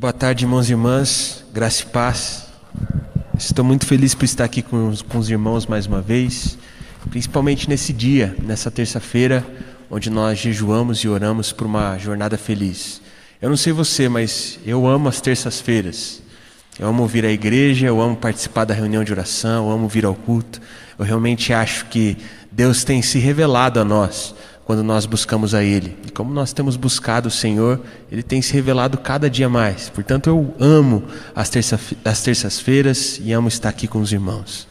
Boa tarde, irmãos e irmãs, graça e paz. Estou muito feliz por estar aqui com os, com os irmãos mais uma vez, principalmente nesse dia, nessa terça-feira, onde nós jejuamos e oramos por uma jornada feliz. Eu não sei você, mas eu amo as terças-feiras. Eu amo vir à igreja, eu amo participar da reunião de oração, eu amo vir ao culto. Eu realmente acho que Deus tem se revelado a nós quando nós buscamos a Ele. E como nós temos buscado o Senhor, Ele tem se revelado cada dia mais. Portanto, eu amo as, terça, as terças-feiras e amo estar aqui com os irmãos.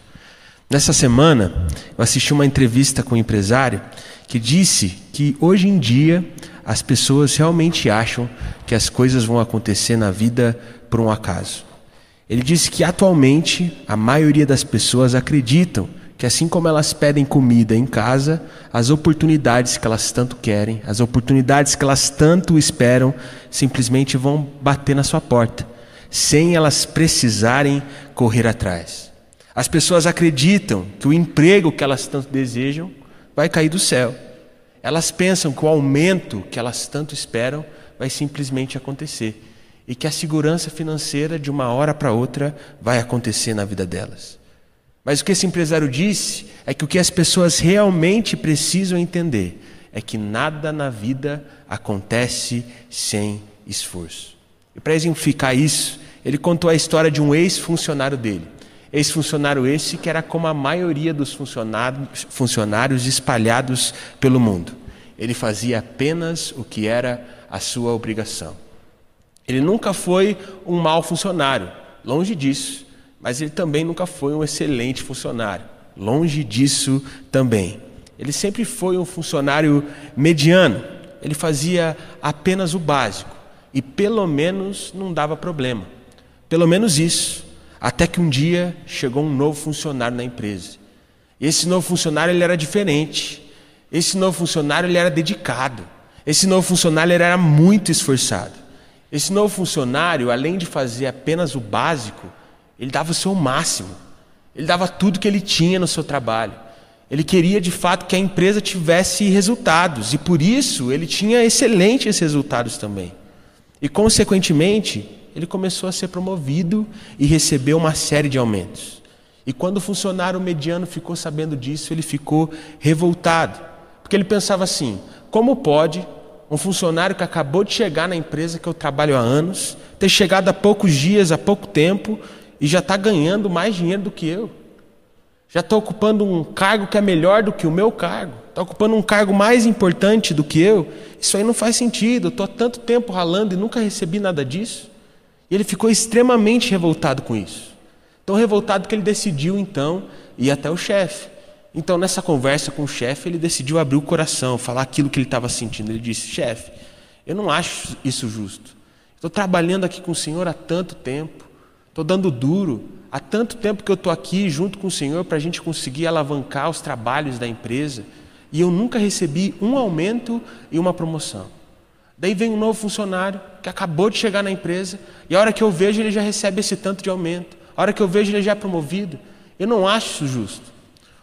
Nessa semana, eu assisti uma entrevista com um empresário que disse que hoje em dia as pessoas realmente acham que as coisas vão acontecer na vida por um acaso. Ele disse que atualmente a maioria das pessoas acreditam que assim como elas pedem comida em casa, as oportunidades que elas tanto querem, as oportunidades que elas tanto esperam, simplesmente vão bater na sua porta, sem elas precisarem correr atrás. As pessoas acreditam que o emprego que elas tanto desejam vai cair do céu. Elas pensam que o aumento que elas tanto esperam vai simplesmente acontecer e que a segurança financeira de uma hora para outra vai acontecer na vida delas. Mas o que esse empresário disse é que o que as pessoas realmente precisam entender é que nada na vida acontece sem esforço. E para exemplificar isso, ele contou a história de um ex-funcionário dele. Ex-funcionário esse que era como a maioria dos funcionários, funcionários espalhados pelo mundo. Ele fazia apenas o que era a sua obrigação. Ele nunca foi um mau funcionário, longe disso. Mas ele também nunca foi um excelente funcionário. Longe disso também. Ele sempre foi um funcionário mediano. Ele fazia apenas o básico. E pelo menos não dava problema. Pelo menos isso. Até que um dia chegou um novo funcionário na empresa. Esse novo funcionário ele era diferente. Esse novo funcionário ele era dedicado. Esse novo funcionário ele era muito esforçado. Esse novo funcionário, além de fazer apenas o básico, ele dava o seu máximo. Ele dava tudo que ele tinha no seu trabalho. Ele queria de fato que a empresa tivesse resultados e por isso ele tinha excelentes resultados também. E consequentemente, ele começou a ser promovido e recebeu uma série de aumentos. E quando o funcionário mediano ficou sabendo disso, ele ficou revoltado, porque ele pensava assim: como pode um funcionário que acabou de chegar na empresa que eu trabalho há anos, ter chegado há poucos dias, há pouco tempo, e já está ganhando mais dinheiro do que eu. Já está ocupando um cargo que é melhor do que o meu cargo. Está ocupando um cargo mais importante do que eu. Isso aí não faz sentido. Estou há tanto tempo ralando e nunca recebi nada disso. E ele ficou extremamente revoltado com isso. Tão revoltado que ele decidiu, então, ir até o chefe. Então, nessa conversa com o chefe, ele decidiu abrir o coração, falar aquilo que ele estava sentindo. Ele disse: Chefe, eu não acho isso justo. Estou trabalhando aqui com o senhor há tanto tempo. Estou dando duro. Há tanto tempo que eu estou aqui junto com o Senhor para a gente conseguir alavancar os trabalhos da empresa e eu nunca recebi um aumento e uma promoção. Daí vem um novo funcionário que acabou de chegar na empresa e a hora que eu vejo ele já recebe esse tanto de aumento. A hora que eu vejo ele já é promovido. Eu não acho isso justo.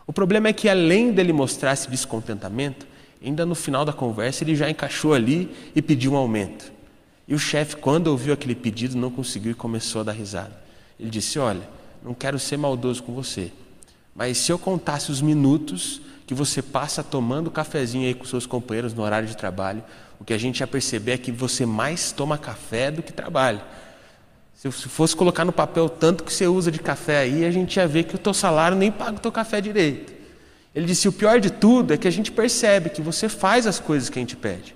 O problema é que além dele mostrar esse descontentamento, ainda no final da conversa ele já encaixou ali e pediu um aumento. E o chefe, quando ouviu aquele pedido, não conseguiu e começou a dar risada. Ele disse: Olha, não quero ser maldoso com você, mas se eu contasse os minutos que você passa tomando cafezinho aí com seus companheiros no horário de trabalho, o que a gente ia perceber é que você mais toma café do que trabalha. Se fosse colocar no papel tanto que você usa de café aí, a gente ia ver que o teu salário nem paga o teu café direito. Ele disse: o pior de tudo é que a gente percebe que você faz as coisas que a gente pede.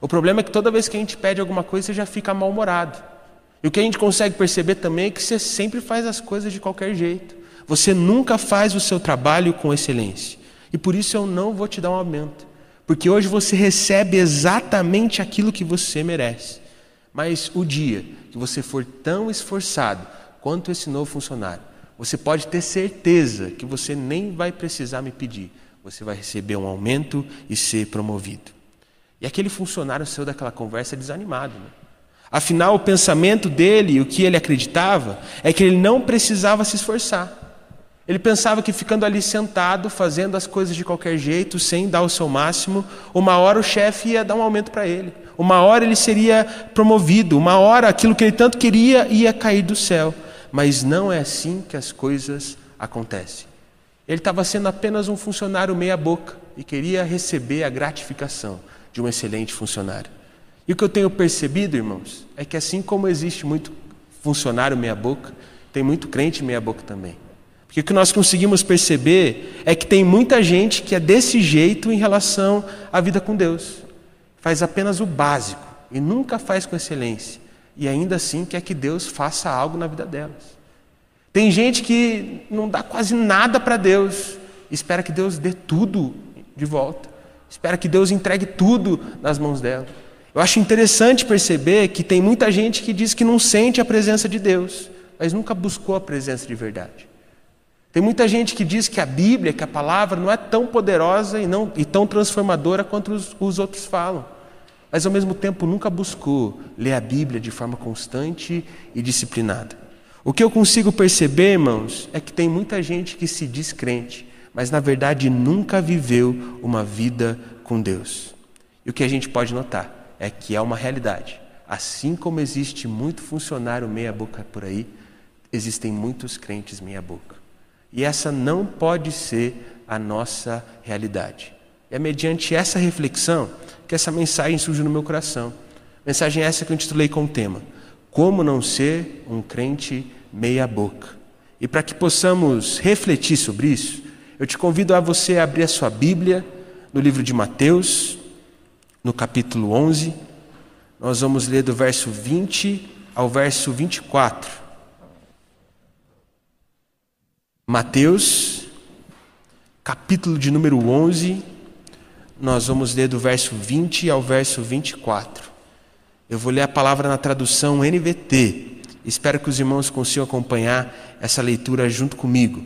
O problema é que toda vez que a gente pede alguma coisa, você já fica mal-humorado. E o que a gente consegue perceber também é que você sempre faz as coisas de qualquer jeito. Você nunca faz o seu trabalho com excelência. E por isso eu não vou te dar um aumento. Porque hoje você recebe exatamente aquilo que você merece. Mas o dia que você for tão esforçado quanto esse novo funcionário, você pode ter certeza que você nem vai precisar me pedir. Você vai receber um aumento e ser promovido. E aquele funcionário saiu daquela conversa desanimado. Né? Afinal, o pensamento dele, o que ele acreditava, é que ele não precisava se esforçar. Ele pensava que ficando ali sentado, fazendo as coisas de qualquer jeito, sem dar o seu máximo, uma hora o chefe ia dar um aumento para ele. Uma hora ele seria promovido, uma hora aquilo que ele tanto queria ia cair do céu. Mas não é assim que as coisas acontecem. Ele estava sendo apenas um funcionário meia-boca e queria receber a gratificação de um excelente funcionário. E o que eu tenho percebido, irmãos, é que assim como existe muito funcionário meia-boca, tem muito crente meia-boca também. Porque o que nós conseguimos perceber é que tem muita gente que é desse jeito em relação à vida com Deus. Faz apenas o básico e nunca faz com excelência. E ainda assim quer que Deus faça algo na vida delas. Tem gente que não dá quase nada para Deus, espera que Deus dê tudo de volta, espera que Deus entregue tudo nas mãos dela. Eu acho interessante perceber que tem muita gente que diz que não sente a presença de Deus, mas nunca buscou a presença de verdade. Tem muita gente que diz que a Bíblia, que a palavra não é tão poderosa e, não, e tão transformadora quanto os, os outros falam, mas ao mesmo tempo nunca buscou ler a Bíblia de forma constante e disciplinada. O que eu consigo perceber, irmãos, é que tem muita gente que se diz crente, mas na verdade nunca viveu uma vida com Deus. E o que a gente pode notar é que é uma realidade. Assim como existe muito funcionário meia-boca por aí, existem muitos crentes meia-boca. E essa não pode ser a nossa realidade. É mediante essa reflexão que essa mensagem surge no meu coração. Mensagem essa que eu intitulei com o tema: Como não ser um crente meia boca. E para que possamos refletir sobre isso, eu te convido a você abrir a sua Bíblia no livro de Mateus, no capítulo 11. Nós vamos ler do verso 20 ao verso 24. Mateus, capítulo de número 11, nós vamos ler do verso 20 ao verso 24. Eu vou ler a palavra na tradução NVT. Espero que os irmãos consigam acompanhar essa leitura junto comigo.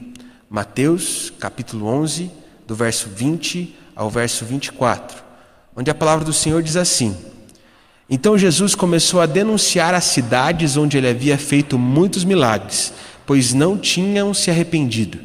Mateus, capítulo 11, do verso 20 ao verso 24, onde a palavra do Senhor diz assim: Então Jesus começou a denunciar as cidades onde ele havia feito muitos milagres, pois não tinham se arrependido.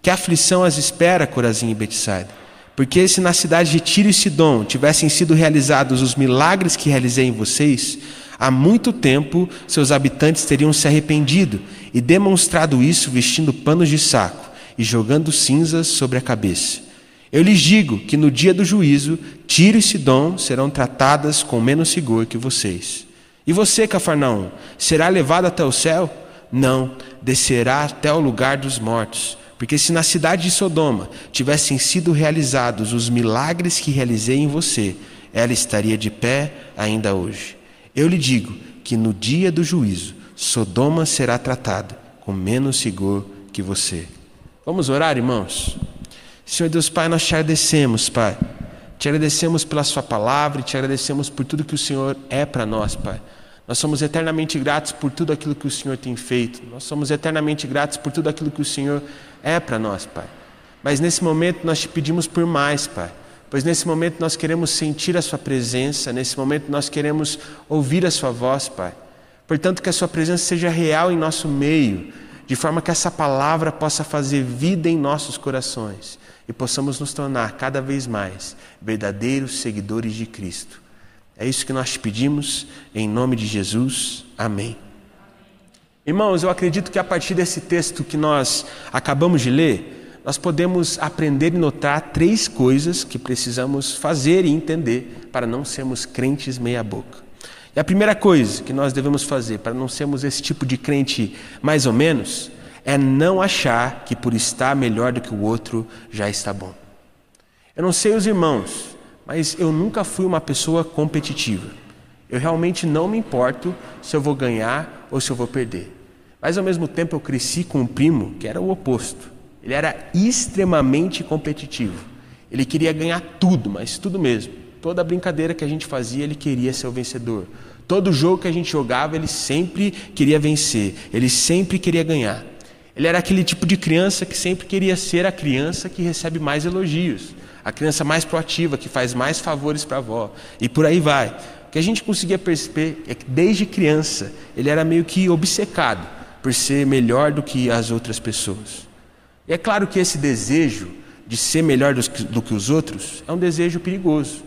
Que aflição as espera, Corazim e Betsaida? Porque se na cidade de Tiro e Sidom tivessem sido realizados os milagres que realizei em vocês, Há muito tempo seus habitantes teriam se arrependido e demonstrado isso vestindo panos de saco e jogando cinzas sobre a cabeça. Eu lhes digo que no dia do juízo, Tiro e Sidom serão tratadas com menos rigor que vocês. E você, Cafarnaum, será levado até o céu? Não, descerá até o lugar dos mortos. Porque se na cidade de Sodoma tivessem sido realizados os milagres que realizei em você, ela estaria de pé ainda hoje. Eu lhe digo que no dia do juízo, Sodoma será tratada com menos rigor que você. Vamos orar, irmãos? Senhor Deus Pai, nós te agradecemos, Pai. Te agradecemos pela Sua palavra e te agradecemos por tudo que o Senhor é para nós, Pai. Nós somos eternamente gratos por tudo aquilo que o Senhor tem feito. Nós somos eternamente gratos por tudo aquilo que o Senhor é para nós, Pai. Mas nesse momento nós te pedimos por mais, Pai pois nesse momento nós queremos sentir a Sua presença, nesse momento nós queremos ouvir a Sua voz, Pai. Portanto, que a Sua presença seja real em nosso meio, de forma que essa palavra possa fazer vida em nossos corações e possamos nos tornar cada vez mais verdadeiros seguidores de Cristo. É isso que nós pedimos, em nome de Jesus. Amém. Irmãos, eu acredito que a partir desse texto que nós acabamos de ler, nós podemos aprender e notar três coisas que precisamos fazer e entender para não sermos crentes meia-boca. E a primeira coisa que nós devemos fazer para não sermos esse tipo de crente mais ou menos é não achar que por estar melhor do que o outro já está bom. Eu não sei os irmãos, mas eu nunca fui uma pessoa competitiva. Eu realmente não me importo se eu vou ganhar ou se eu vou perder. Mas ao mesmo tempo eu cresci com um primo que era o oposto. Ele era extremamente competitivo. Ele queria ganhar tudo, mas tudo mesmo. Toda brincadeira que a gente fazia, ele queria ser o vencedor. Todo jogo que a gente jogava, ele sempre queria vencer. Ele sempre queria ganhar. Ele era aquele tipo de criança que sempre queria ser a criança que recebe mais elogios, a criança mais proativa, que faz mais favores para a avó. E por aí vai. O que a gente conseguia perceber é que desde criança ele era meio que obcecado por ser melhor do que as outras pessoas. E é claro que esse desejo de ser melhor do que, os outros é um desejo perigoso,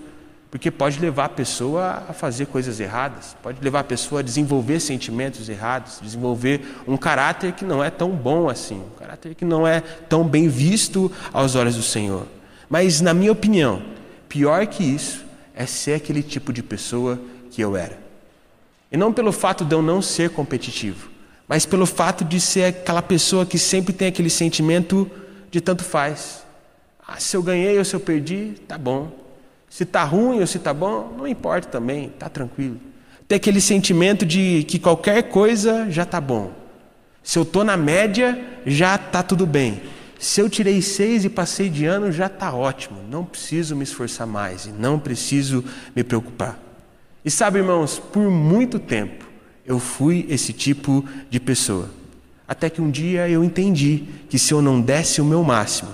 porque pode levar a pessoa a fazer coisas erradas, pode levar a pessoa a desenvolver sentimentos errados, desenvolver um caráter que não é tão bom assim, um caráter que não é tão bem visto aos olhos do Senhor. Mas, na minha opinião, pior que isso é ser aquele tipo de pessoa que eu era. E não pelo fato de eu não ser competitivo, mas pelo fato de ser aquela pessoa que sempre tem aquele sentimento de tanto faz. Ah, se eu ganhei ou se eu perdi, tá bom. Se está ruim ou se está bom, não importa também, está tranquilo. Tem aquele sentimento de que qualquer coisa já está bom. Se eu estou na média, já está tudo bem. Se eu tirei seis e passei de ano, já está ótimo. Não preciso me esforçar mais e não preciso me preocupar. E sabe, irmãos, por muito tempo eu fui esse tipo de pessoa. Até que um dia eu entendi que se eu não desse o meu máximo,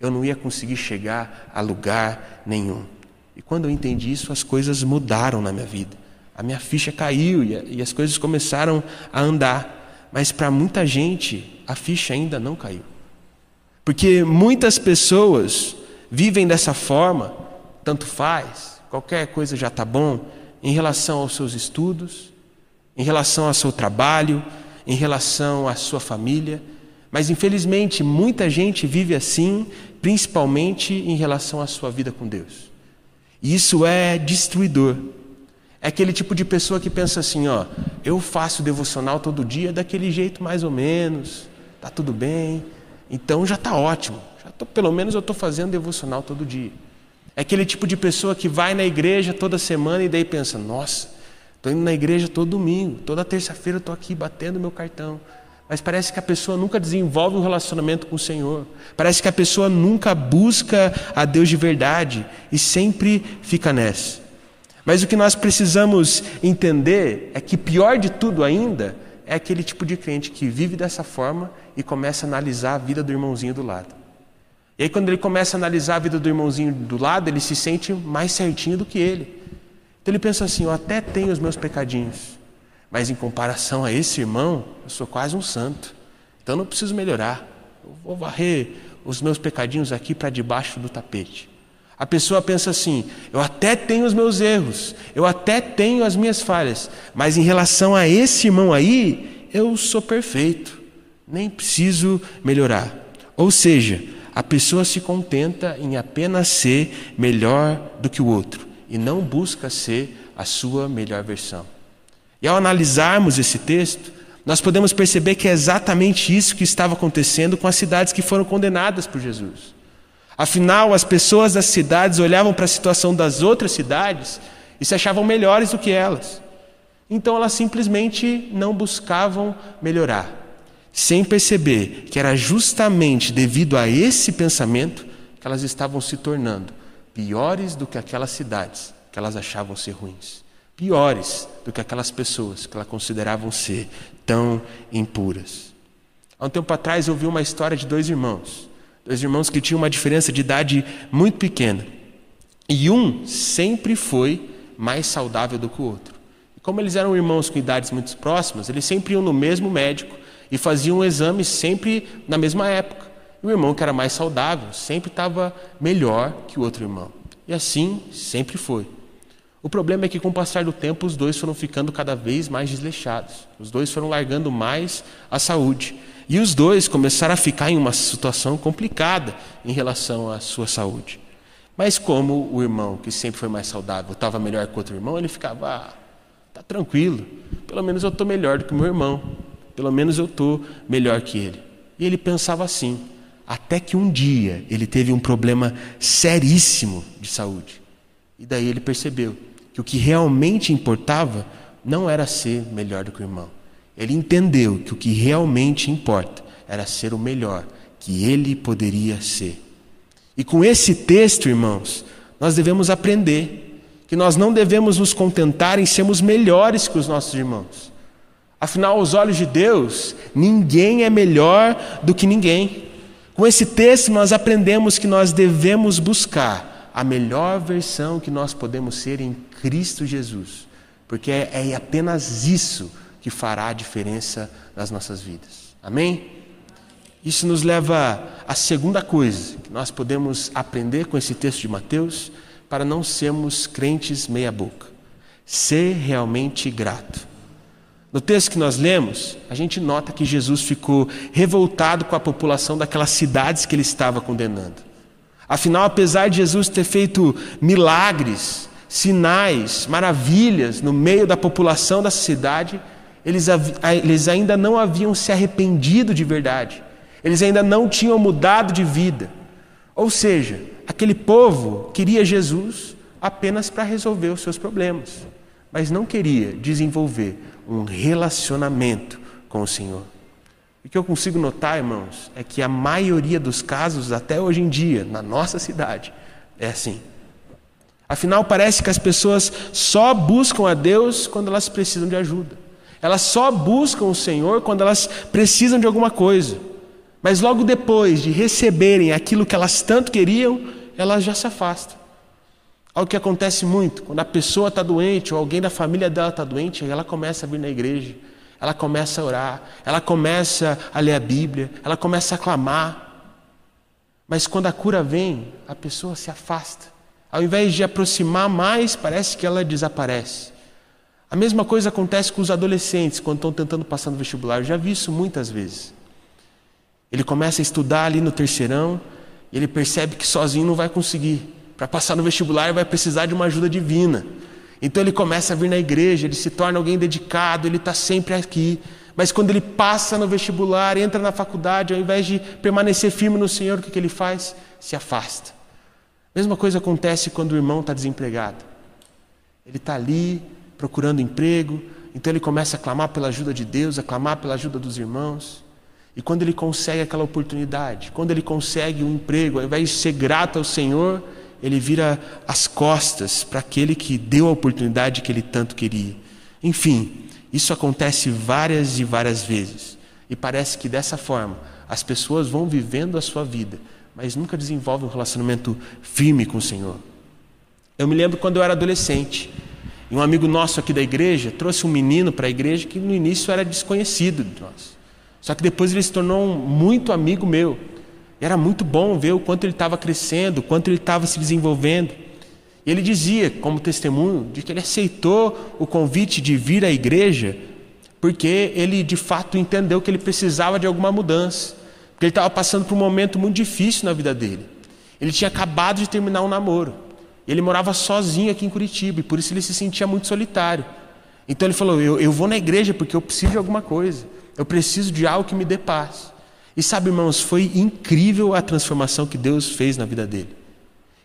eu não ia conseguir chegar a lugar nenhum. E quando eu entendi isso, as coisas mudaram na minha vida. A minha ficha caiu e, as coisas começaram a andar. Mas para muita gente, a ficha ainda não caiu. Porque muitas pessoas vivem dessa forma, tanto faz, qualquer coisa já está bom, em relação aos seus estudos, em relação ao seu trabalho, em relação à sua família. Mas infelizmente, muita gente vive assim, principalmente em relação à sua vida com Deus. Isso é destruidor. É aquele tipo de pessoa que pensa assim, ó, eu faço devocional todo dia daquele jeito mais ou menos, tá tudo bem, então já está ótimo. Já tô, pelo menos eu estou fazendo devocional todo dia. É aquele tipo de pessoa que vai na igreja toda semana e daí pensa, nossa, estou indo na igreja todo domingo, toda terça-feira estou aqui batendo meu cartão. Mas parece que a pessoa nunca desenvolve um relacionamento com o Senhor. Parece que a pessoa nunca busca a Deus de verdade e sempre fica nessa. Mas o que nós precisamos entender é que pior de tudo ainda é aquele tipo de crente que vive dessa forma e começa a analisar a vida do irmãozinho do lado. E aí, quando ele começa a analisar a vida do irmãozinho do lado, ele se sente mais certinho do que ele. Então ele pensa assim: eu até tenho os meus pecadinhos, mas em comparação a esse irmão, eu sou quase um santo. Então não preciso melhorar. Eu vou varrer os meus pecadinhos aqui para debaixo do tapete. A pessoa pensa assim: eu até tenho os meus erros, eu até tenho as minhas falhas, mas em relação a esse irmão aí, eu sou perfeito, nem preciso melhorar. Ou seja, a pessoa se contenta em apenas ser melhor do que o outro e não busca ser a sua melhor versão. E ao analisarmos esse texto, nós podemos perceber que é exatamente isso que estava acontecendo com as cidades que foram condenadas por Jesus. Afinal, as pessoas das cidades olhavam para a situação das outras cidades e se achavam melhores do que elas. Então elas simplesmente não buscavam melhorar, sem perceber que era justamente devido a esse pensamento que elas estavam se tornando piores do que aquelas cidades que elas achavam ser ruins piores do que aquelas pessoas que ela consideravam ser tão impuras. Há um tempo atrás eu vi uma história de dois irmãos, dois irmãos que tinham uma diferença de idade muito pequena. E um sempre foi mais saudável do que o outro. E como eles eram irmãos com idades muito próximas, eles sempre iam no mesmo médico e faziam um exame sempre na mesma época. E o irmão que era mais saudável sempre estava melhor que o outro irmão. E assim sempre foi. O problema é que, com o passar do tempo, os dois foram ficando cada vez mais desleixados. Os dois foram largando mais a saúde. E os dois começaram a ficar em uma situação complicada em relação à sua saúde. Mas, como o irmão, que sempre foi mais saudável, estava melhor que o outro irmão, ele ficava, ah, tá tranquilo, pelo menos eu estou melhor do que o meu irmão, pelo menos eu estou melhor que ele. E ele pensava assim, até que um dia ele teve um problema seríssimo de saúde. E daí ele percebeu que o que realmente importava não era ser melhor do que o irmão. Ele entendeu que o que realmente importa era ser o melhor que ele poderia ser. E com esse texto, irmãos, nós devemos aprender que nós não devemos nos contentar em sermos melhores que os nossos irmãos. Afinal, aos olhos de Deus, ninguém é melhor do que ninguém. Com esse texto, nós aprendemos que nós devemos buscar a melhor versão que nós podemos ser em Cristo Jesus, porque é, é apenas isso que fará a diferença nas nossas vidas. Amém? Isso nos leva à segunda coisa que nós podemos aprender com esse texto de Mateus, para não sermos crentes meia-boca. Ser realmente grato. No texto que nós lemos, a gente nota que Jesus ficou revoltado com a população daquelas cidades que ele estava condenando. Afinal, apesar de Jesus ter feito milagres, sinais, maravilhas no meio da população da cidade, eles, eles ainda não haviam se arrependido de verdade, eles ainda não tinham mudado de vida. Ou seja, aquele povo queria Jesus apenas para resolver os seus problemas, mas não queria desenvolver um relacionamento com o Senhor. O que eu consigo notar, irmãos, é que a maioria dos casos, até hoje em dia, na nossa cidade, é assim. Afinal, parece que as pessoas só buscam a Deus quando elas precisam de ajuda. Elas só buscam o Senhor quando elas precisam de alguma coisa. Mas logo depois de receberem aquilo que elas tanto queriam, elas já se afastam. Algo que acontece muito, quando a pessoa está doente ou alguém da família dela está doente, ela começa a vir na igreja, ela começa a orar, ela começa a ler a Bíblia, ela começa a clamar. Mas quando a cura vem, a pessoa se afasta. Ao invés de aproximar mais, parece que ela desaparece. A mesma coisa acontece com os adolescentes quando estão tentando passar no vestibular. Eu já vi isso muitas vezes. Ele começa a estudar ali no terceirão e ele percebe que sozinho não vai conseguir. Para passar no vestibular, vai precisar de uma ajuda divina. Então ele começa a vir na igreja, ele se torna alguém dedicado, ele está sempre aqui. Mas quando ele passa no vestibular, entra na faculdade, ao invés de permanecer firme no Senhor, o que, que ele faz? Se afasta. Mesma coisa acontece quando o irmão está desempregado. Ele está ali procurando emprego, então ele começa a clamar pela ajuda de Deus, a clamar pela ajuda dos irmãos. E quando ele consegue aquela oportunidade, quando ele consegue um emprego, ao invés de ser grato ao Senhor, ele vira as costas para aquele que deu a oportunidade que ele tanto queria. Enfim, isso acontece várias e várias vezes. E parece que dessa forma as pessoas vão vivendo a sua vida, mas nunca desenvolvem um relacionamento firme com o Senhor. Eu me lembro quando eu era adolescente, e um amigo nosso aqui da igreja trouxe um menino para a igreja que no início era desconhecido de nós. Só que depois ele se tornou um muito amigo meu. Era muito bom ver o quanto ele estava crescendo, o quanto ele estava se desenvolvendo. E ele dizia, como testemunho, de que ele aceitou o convite de vir à igreja porque ele de fato entendeu que ele precisava de alguma mudança. Porque ele estava passando por um momento muito difícil na vida dele. Ele tinha acabado de terminar um namoro. Ele morava sozinho aqui em Curitiba e por isso ele se sentia muito solitário. Então ele falou: eu, eu vou na igreja porque eu preciso de alguma coisa. Eu preciso de algo que me dê paz. E sabe, irmãos, foi incrível a transformação que Deus fez na vida dele.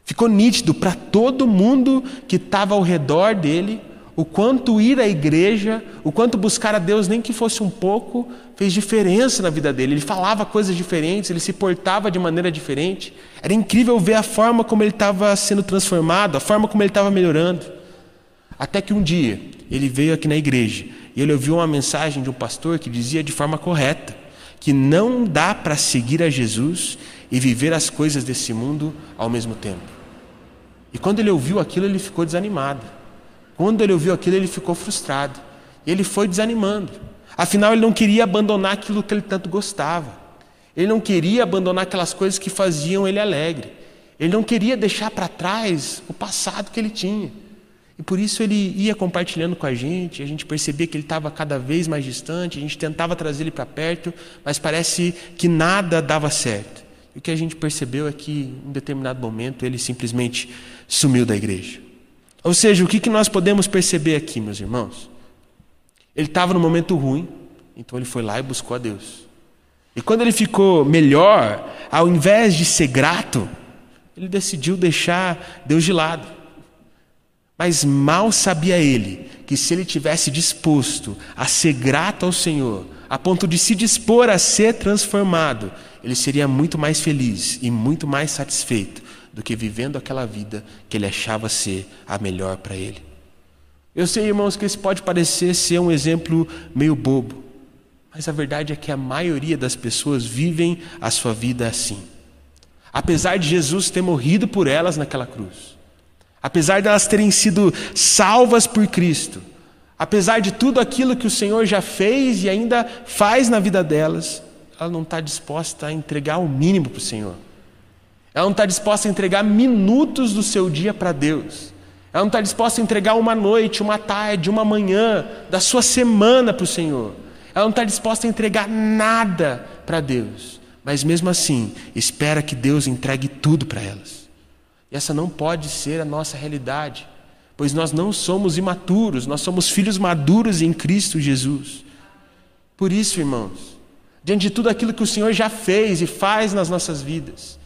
Ficou nítido para todo mundo que estava ao redor dele o quanto ir à igreja, o quanto buscar a Deus, nem que fosse um pouco, fez diferença na vida dele. Ele falava coisas diferentes, ele se portava de maneira diferente. Era incrível ver a forma como ele estava sendo transformado, a forma como ele estava melhorando. Até que um dia ele veio aqui na igreja e ele ouviu uma mensagem de um pastor que dizia de forma correta que não dá para seguir a Jesus e viver as coisas desse mundo ao mesmo tempo. E quando ele ouviu aquilo, ele ficou desanimado. Quando ele ouviu aquilo, ele ficou frustrado. Ele foi desanimando. Afinal, ele não queria abandonar aquilo que ele tanto gostava. Ele não queria abandonar aquelas coisas que faziam ele alegre. Ele não queria deixar para trás o passado que ele tinha. E por isso ele ia compartilhando com a gente, a gente percebia que ele estava cada vez mais distante, a gente tentava trazer ele para perto, mas parece que nada dava certo. E o que a gente percebeu é que, em determinado momento, ele simplesmente sumiu da igreja. Ou seja, o que, que nós podemos perceber aqui, meus irmãos? Ele estava no momento ruim, então ele foi lá e buscou a Deus. E quando ele ficou melhor, ao invés de ser grato, ele decidiu deixar Deus de lado. Mas mal sabia ele que se ele tivesse disposto a ser grato ao Senhor, a ponto de se dispor a ser transformado, ele seria muito mais feliz e muito mais satisfeito do que vivendo aquela vida que ele achava ser a melhor para ele. Eu sei, irmãos, que isso pode parecer ser um exemplo meio bobo, mas a verdade é que a maioria das pessoas vivem a sua vida assim. Apesar de Jesus ter morrido por elas naquela cruz, apesar de elas terem sido salvas por Cristo, apesar de tudo aquilo que o Senhor já fez e ainda faz na vida delas, ela não está disposta a entregar o mínimo para o Senhor. Ela não está disposta a entregar minutos do seu dia para Deus. Ela não está disposta a entregar uma noite, uma tarde, uma manhã da sua semana para o Senhor. Ela não está disposta a entregar nada para Deus. Mas mesmo assim, espera que Deus entregue tudo para elas. E essa não pode ser a nossa realidade, pois nós não somos imaturos, nós somos filhos maduros em Cristo Jesus. Por isso, irmãos, diante de tudo aquilo que o Senhor já fez e faz nas nossas vidas,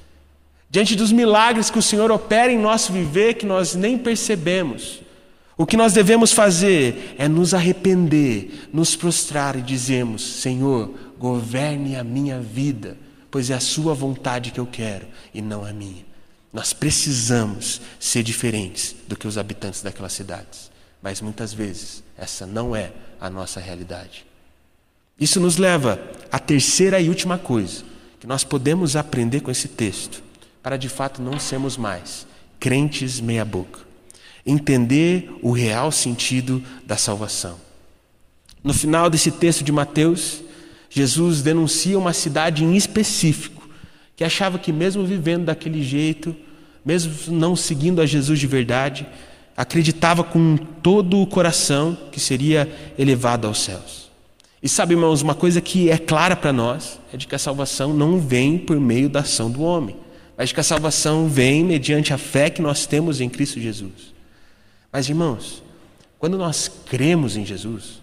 diante dos milagres que o Senhor opera em nosso viver que nós nem percebemos, o que nós devemos fazer é nos arrepender, nos prostrar e dizermos: Senhor, governe a minha vida, pois é a Sua vontade que eu quero e não a minha. Nós precisamos ser diferentes do que os habitantes daquelas cidades, mas muitas vezes essa não é a nossa realidade. Isso nos leva à terceira e última coisa que nós podemos aprender com esse texto, para de fato não sermos mais crentes meia-boca. Entender o real sentido da salvação. No final desse texto de Mateus, Jesus denuncia uma cidade em específico que achava que, mesmo vivendo daquele jeito, mesmo não seguindo a Jesus de verdade, acreditava com todo o coração que seria elevado aos céus. E sabe, irmãos, uma coisa que é clara para nós é de que a salvação não vem por meio da ação do homem, mas de que a salvação vem mediante a fé que nós temos em Cristo Jesus. Mas, irmãos, quando nós cremos em Jesus,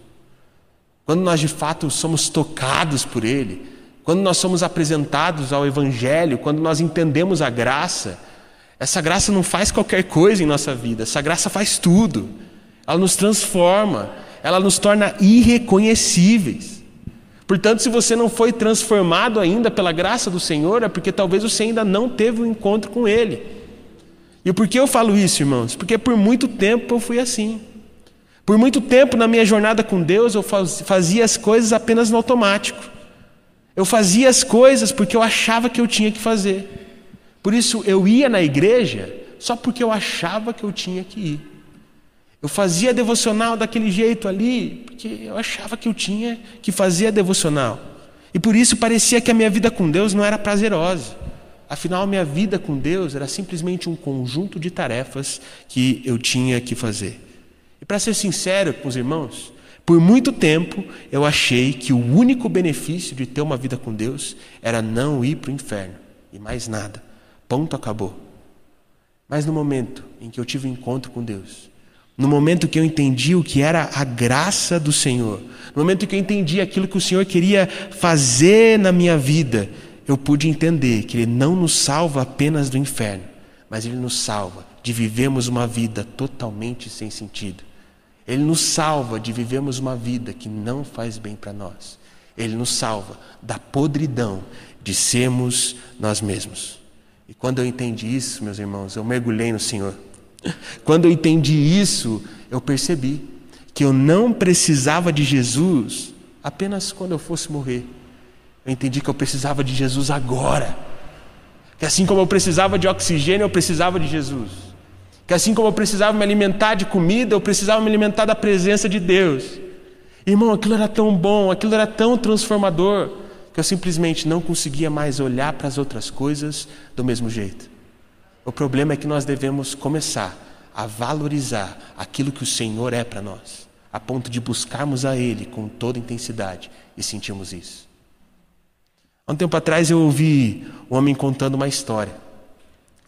quando nós de fato somos tocados por Ele, quando nós somos apresentados ao Evangelho, quando nós entendemos a graça, essa graça não faz qualquer coisa em nossa vida, essa graça faz tudo. Ela nos transforma, ela nos torna irreconhecíveis. Portanto, se você não foi transformado ainda pela graça do Senhor, é porque talvez você ainda não teve um encontro com Ele. E por que eu falo isso, irmãos? Porque por muito tempo eu fui assim. Por muito tempo na minha jornada com Deus eu fazia as coisas apenas no automático. Eu fazia as coisas porque eu achava que eu tinha que fazer. Por isso eu ia na igreja só porque eu achava que eu tinha que ir. Eu fazia devocional daquele jeito ali, porque eu achava que eu tinha que fazer a devocional. E por isso parecia que a minha vida com Deus não era prazerosa. Afinal, a minha vida com Deus era simplesmente um conjunto de tarefas que eu tinha que fazer. E para ser sincero com os irmãos, por muito tempo eu achei que o único benefício de ter uma vida com Deus era não ir para o inferno e mais nada. Ponto, acabou. Mas no momento em que eu tive um encontro com Deus, no momento que eu entendi o que era a graça do Senhor, no momento que eu entendi aquilo que o Senhor queria fazer na minha vida, eu pude entender que Ele não nos salva apenas do inferno, mas Ele nos salva de vivermos uma vida totalmente sem sentido. Ele nos salva de vivermos uma vida que não faz bem para nós. Ele nos salva da podridão de sermos nós mesmos. E quando eu entendi isso, meus irmãos, eu mergulhei no Senhor. Quando eu entendi isso, eu percebi que eu não precisava de Jesus apenas quando eu fosse morrer. Eu entendi que eu precisava de Jesus agora. Que assim como eu precisava de oxigênio, eu precisava de Jesus. Que assim como eu precisava me alimentar de comida, eu precisava me alimentar da presença de Deus. Irmão, aquilo era tão bom, aquilo era tão transformador, que eu simplesmente não conseguia mais olhar para as outras coisas do mesmo jeito. O problema é que nós devemos começar a valorizar aquilo que o Senhor é para nós, a ponto de buscarmos a Ele com toda intensidade e sentirmos isso. Há um tempo atrás eu ouvi um homem contando uma história.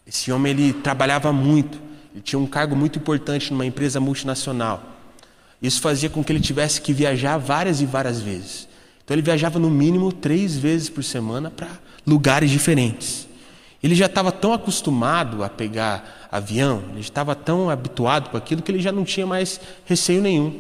Esse homem ele trabalhava muito, ele tinha um cargo muito importante numa empresa multinacional. Isso fazia com que ele tivesse que viajar várias e várias vezes. Então ele viajava no mínimo três vezes por semana para lugares diferentes. Ele já estava tão acostumado a pegar avião, ele estava tão habituado com aquilo que ele já não tinha mais receio nenhum.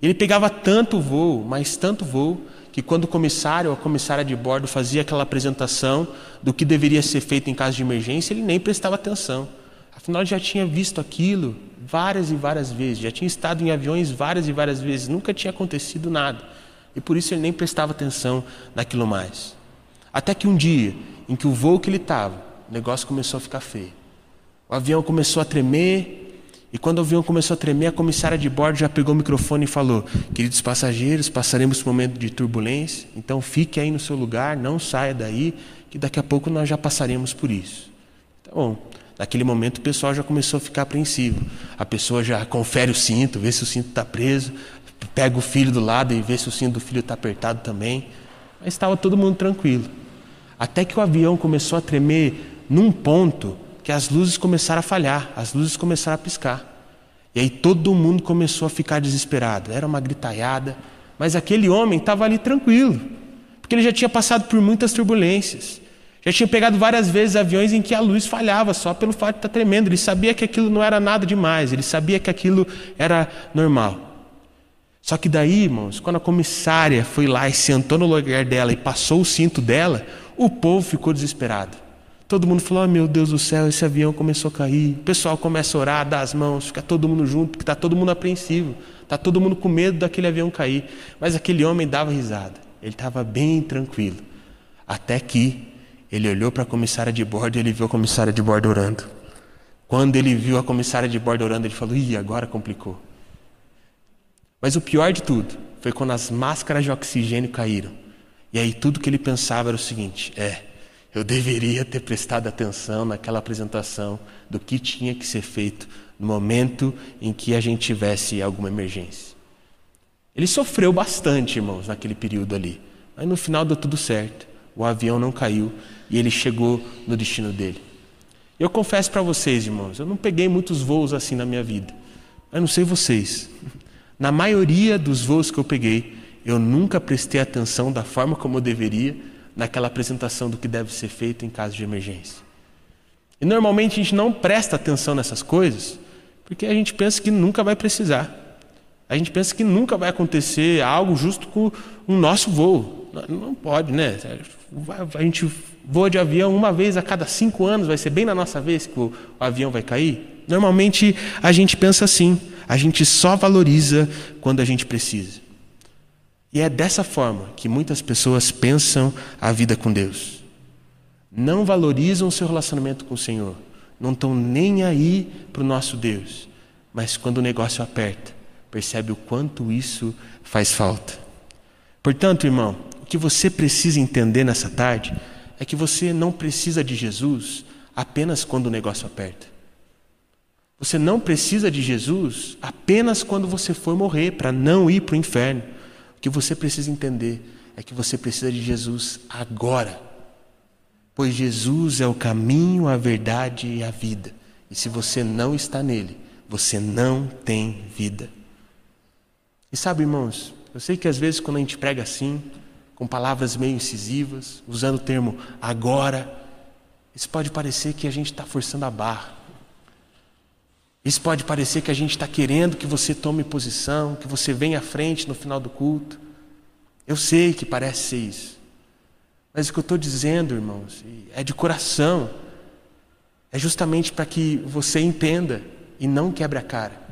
Ele pegava tanto voo, mas tanto voo, que quando o comissário ou a comissária de bordo fazia aquela apresentação do que deveria ser feito em caso de emergência, ele nem prestava atenção. Afinal, ele já tinha visto aquilo várias e várias vezes, já tinha estado em aviões várias e várias vezes, nunca tinha acontecido nada. E por isso ele nem prestava atenção naquilo mais. Até que um dia, em que o voo que ele estava o negócio começou a ficar feio. O avião começou a tremer, e quando o avião começou a tremer, a comissária de bordo já pegou o microfone e falou: Queridos passageiros, passaremos por um momento de turbulência, então fique aí no seu lugar, não saia daí, que daqui a pouco nós já passaremos por isso. Tá bom. Naquele momento o pessoal já começou a ficar apreensivo. A pessoa já confere o cinto, vê se o cinto está preso, pega o filho do lado e vê se o cinto do filho está apertado também. Mas estava todo mundo tranquilo. Até que o avião começou a tremer num ponto que as luzes começaram a falhar, as luzes começaram a piscar. E aí todo mundo começou a ficar desesperado. Era uma gritaiada, mas aquele homem estava ali tranquilo, porque ele já tinha passado por muitas turbulências. Já tinha pegado várias vezes aviões em que a luz falhava só pelo fato de estar tremendo. Ele sabia que aquilo não era nada demais, ele sabia que aquilo era normal. Só que daí, irmãos, quando a comissária foi lá e sentou no lugar dela e passou o cinto dela, o povo ficou desesperado. Todo mundo falou: oh, meu Deus do céu, esse avião começou a cair. O pessoal começa a orar, dar as mãos, fica todo mundo junto, porque está todo mundo apreensivo. Está todo mundo com medo daquele avião cair. Mas aquele homem dava risada. Ele estava bem tranquilo. Até que ele olhou para a comissária de bordo e ele viu a comissária de bordo orando. Quando ele viu a comissária de bordo orando, ele falou: ih, agora complicou. Mas o pior de tudo foi quando as máscaras de oxigênio caíram. E aí tudo que ele pensava era o seguinte: é eu deveria ter prestado atenção naquela apresentação do que tinha que ser feito no momento em que a gente tivesse alguma emergência. Ele sofreu bastante, irmãos, naquele período ali. Mas no final deu tudo certo. O avião não caiu e ele chegou no destino dele. Eu confesso para vocês, irmãos, eu não peguei muitos voos assim na minha vida. Eu não sei vocês. Na maioria dos voos que eu peguei, eu nunca prestei atenção da forma como eu deveria naquela apresentação do que deve ser feito em caso de emergência. E normalmente a gente não presta atenção nessas coisas porque a gente pensa que nunca vai precisar. A gente pensa que nunca vai acontecer algo justo com o nosso voo. Não pode, né? A gente voa de avião uma vez a cada cinco anos, vai ser bem na nossa vez que o avião vai cair. Normalmente a gente pensa assim. A gente só valoriza quando a gente precisa. E é dessa forma que muitas pessoas pensam a vida com Deus. Não valorizam o seu relacionamento com o Senhor. Não estão nem aí para o nosso Deus. Mas quando o negócio aperta, percebe o quanto isso faz falta. Portanto, irmão, o que você precisa entender nessa tarde é que você não precisa de Jesus apenas quando o negócio aperta. Você não precisa de Jesus apenas quando você for morrer, para não ir para o inferno que você precisa entender é que você precisa de Jesus agora. Pois Jesus é o caminho, a verdade e a vida. E se você não está nele, você não tem vida. E sabe, irmãos, eu sei que às vezes quando a gente prega assim, com palavras meio incisivas, usando o termo agora, isso pode parecer que a gente está forçando a barra. Isso pode parecer que a gente está querendo que você tome posição, que você venha à frente no final do culto. Eu sei que parece ser isso. Mas o que eu estou dizendo, irmãos, é de coração. É justamente para que você entenda e não quebre a cara.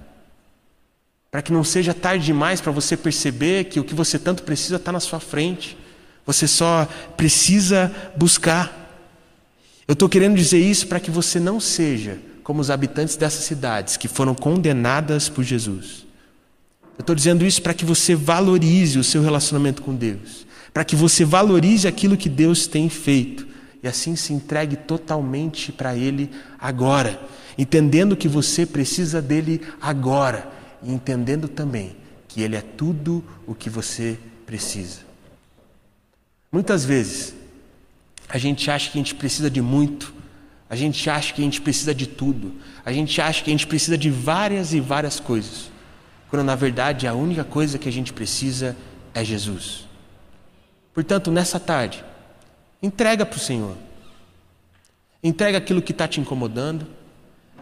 Para que não seja tarde demais para você perceber que o que você tanto precisa está na sua frente. Você só precisa buscar. Eu estou querendo dizer isso para que você não seja como os habitantes dessas cidades que foram condenadas por Jesus. Eu estou dizendo isso para que você valorize o seu relacionamento com Deus, para que você valorize aquilo que Deus tem feito e assim se entregue totalmente para Ele agora, entendendo que você precisa dele agora e entendendo também que Ele é tudo o que você precisa. Muitas vezes a gente acha que a gente precisa de muito a gente acha que a gente precisa de tudo. A gente acha que a gente precisa de várias e várias coisas. Quando na verdade a única coisa que a gente precisa é Jesus. Portanto, nessa tarde, entrega para o Senhor. Entrega aquilo que está te incomodando.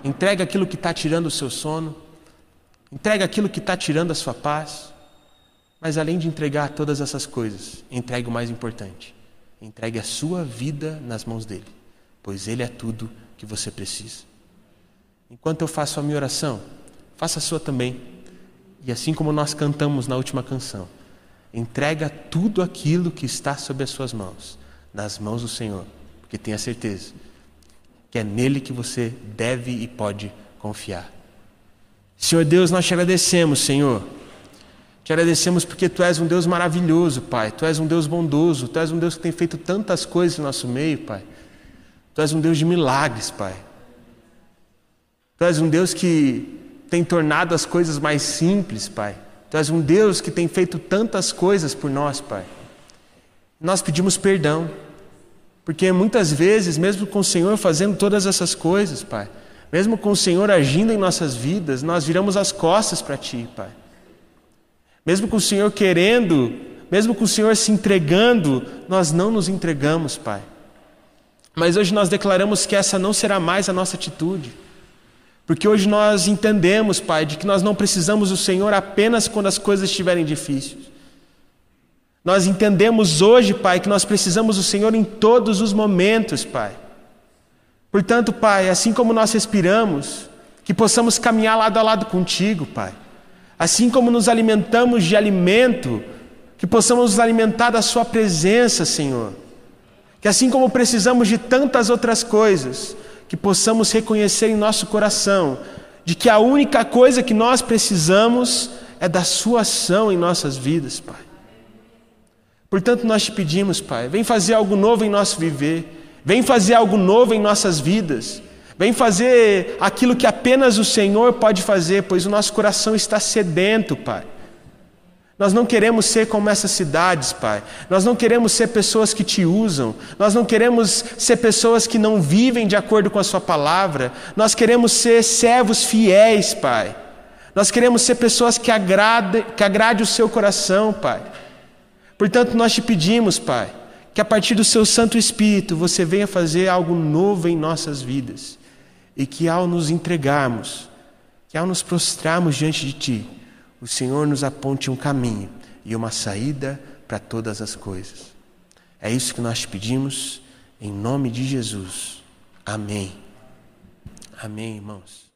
Entrega aquilo que está tirando o seu sono. Entrega aquilo que está tirando a sua paz. Mas além de entregar todas essas coisas, entregue o mais importante: entregue a sua vida nas mãos dele pois Ele é tudo que você precisa. Enquanto eu faço a minha oração, faça a sua também. E assim como nós cantamos na última canção, entrega tudo aquilo que está sob as suas mãos, nas mãos do Senhor, porque tenha certeza que é nele que você deve e pode confiar. Senhor Deus, nós te agradecemos, Senhor. Te agradecemos porque Tu és um Deus maravilhoso, Pai. Tu és um Deus bondoso. Tu és um Deus que tem feito tantas coisas no nosso meio, Pai. Tu és um Deus de milagres, Pai. Tu és um Deus que tem tornado as coisas mais simples, Pai. Tu és um Deus que tem feito tantas coisas por nós, Pai. Nós pedimos perdão, porque muitas vezes, mesmo com o Senhor fazendo todas essas coisas, Pai, mesmo com o Senhor agindo em nossas vidas, nós viramos as costas para Ti, Pai. Mesmo com o Senhor querendo, mesmo com o Senhor se entregando, nós não nos entregamos, Pai. Mas hoje nós declaramos que essa não será mais a nossa atitude. Porque hoje nós entendemos, Pai, de que nós não precisamos do Senhor apenas quando as coisas estiverem difíceis. Nós entendemos hoje, Pai, que nós precisamos do Senhor em todos os momentos, Pai. Portanto, Pai, assim como nós respiramos, que possamos caminhar lado a lado contigo, Pai. Assim como nos alimentamos de alimento, que possamos nos alimentar da Sua presença, Senhor. Que assim como precisamos de tantas outras coisas, que possamos reconhecer em nosso coração de que a única coisa que nós precisamos é da Sua ação em nossas vidas, Pai. Portanto, nós te pedimos, Pai, vem fazer algo novo em nosso viver, vem fazer algo novo em nossas vidas, vem fazer aquilo que apenas o Senhor pode fazer, pois o nosso coração está sedento, Pai. Nós não queremos ser como essas cidades, Pai. Nós não queremos ser pessoas que te usam. Nós não queremos ser pessoas que não vivem de acordo com a Sua palavra. Nós queremos ser servos fiéis, Pai. Nós queremos ser pessoas que agrade, que agrade o Seu coração, Pai. Portanto, nós te pedimos, Pai, que a partir do Seu Santo Espírito você venha fazer algo novo em nossas vidas. E que ao nos entregarmos, que ao nos prostrarmos diante de Ti, o Senhor nos aponte um caminho e uma saída para todas as coisas. É isso que nós pedimos, em nome de Jesus. Amém. Amém, irmãos.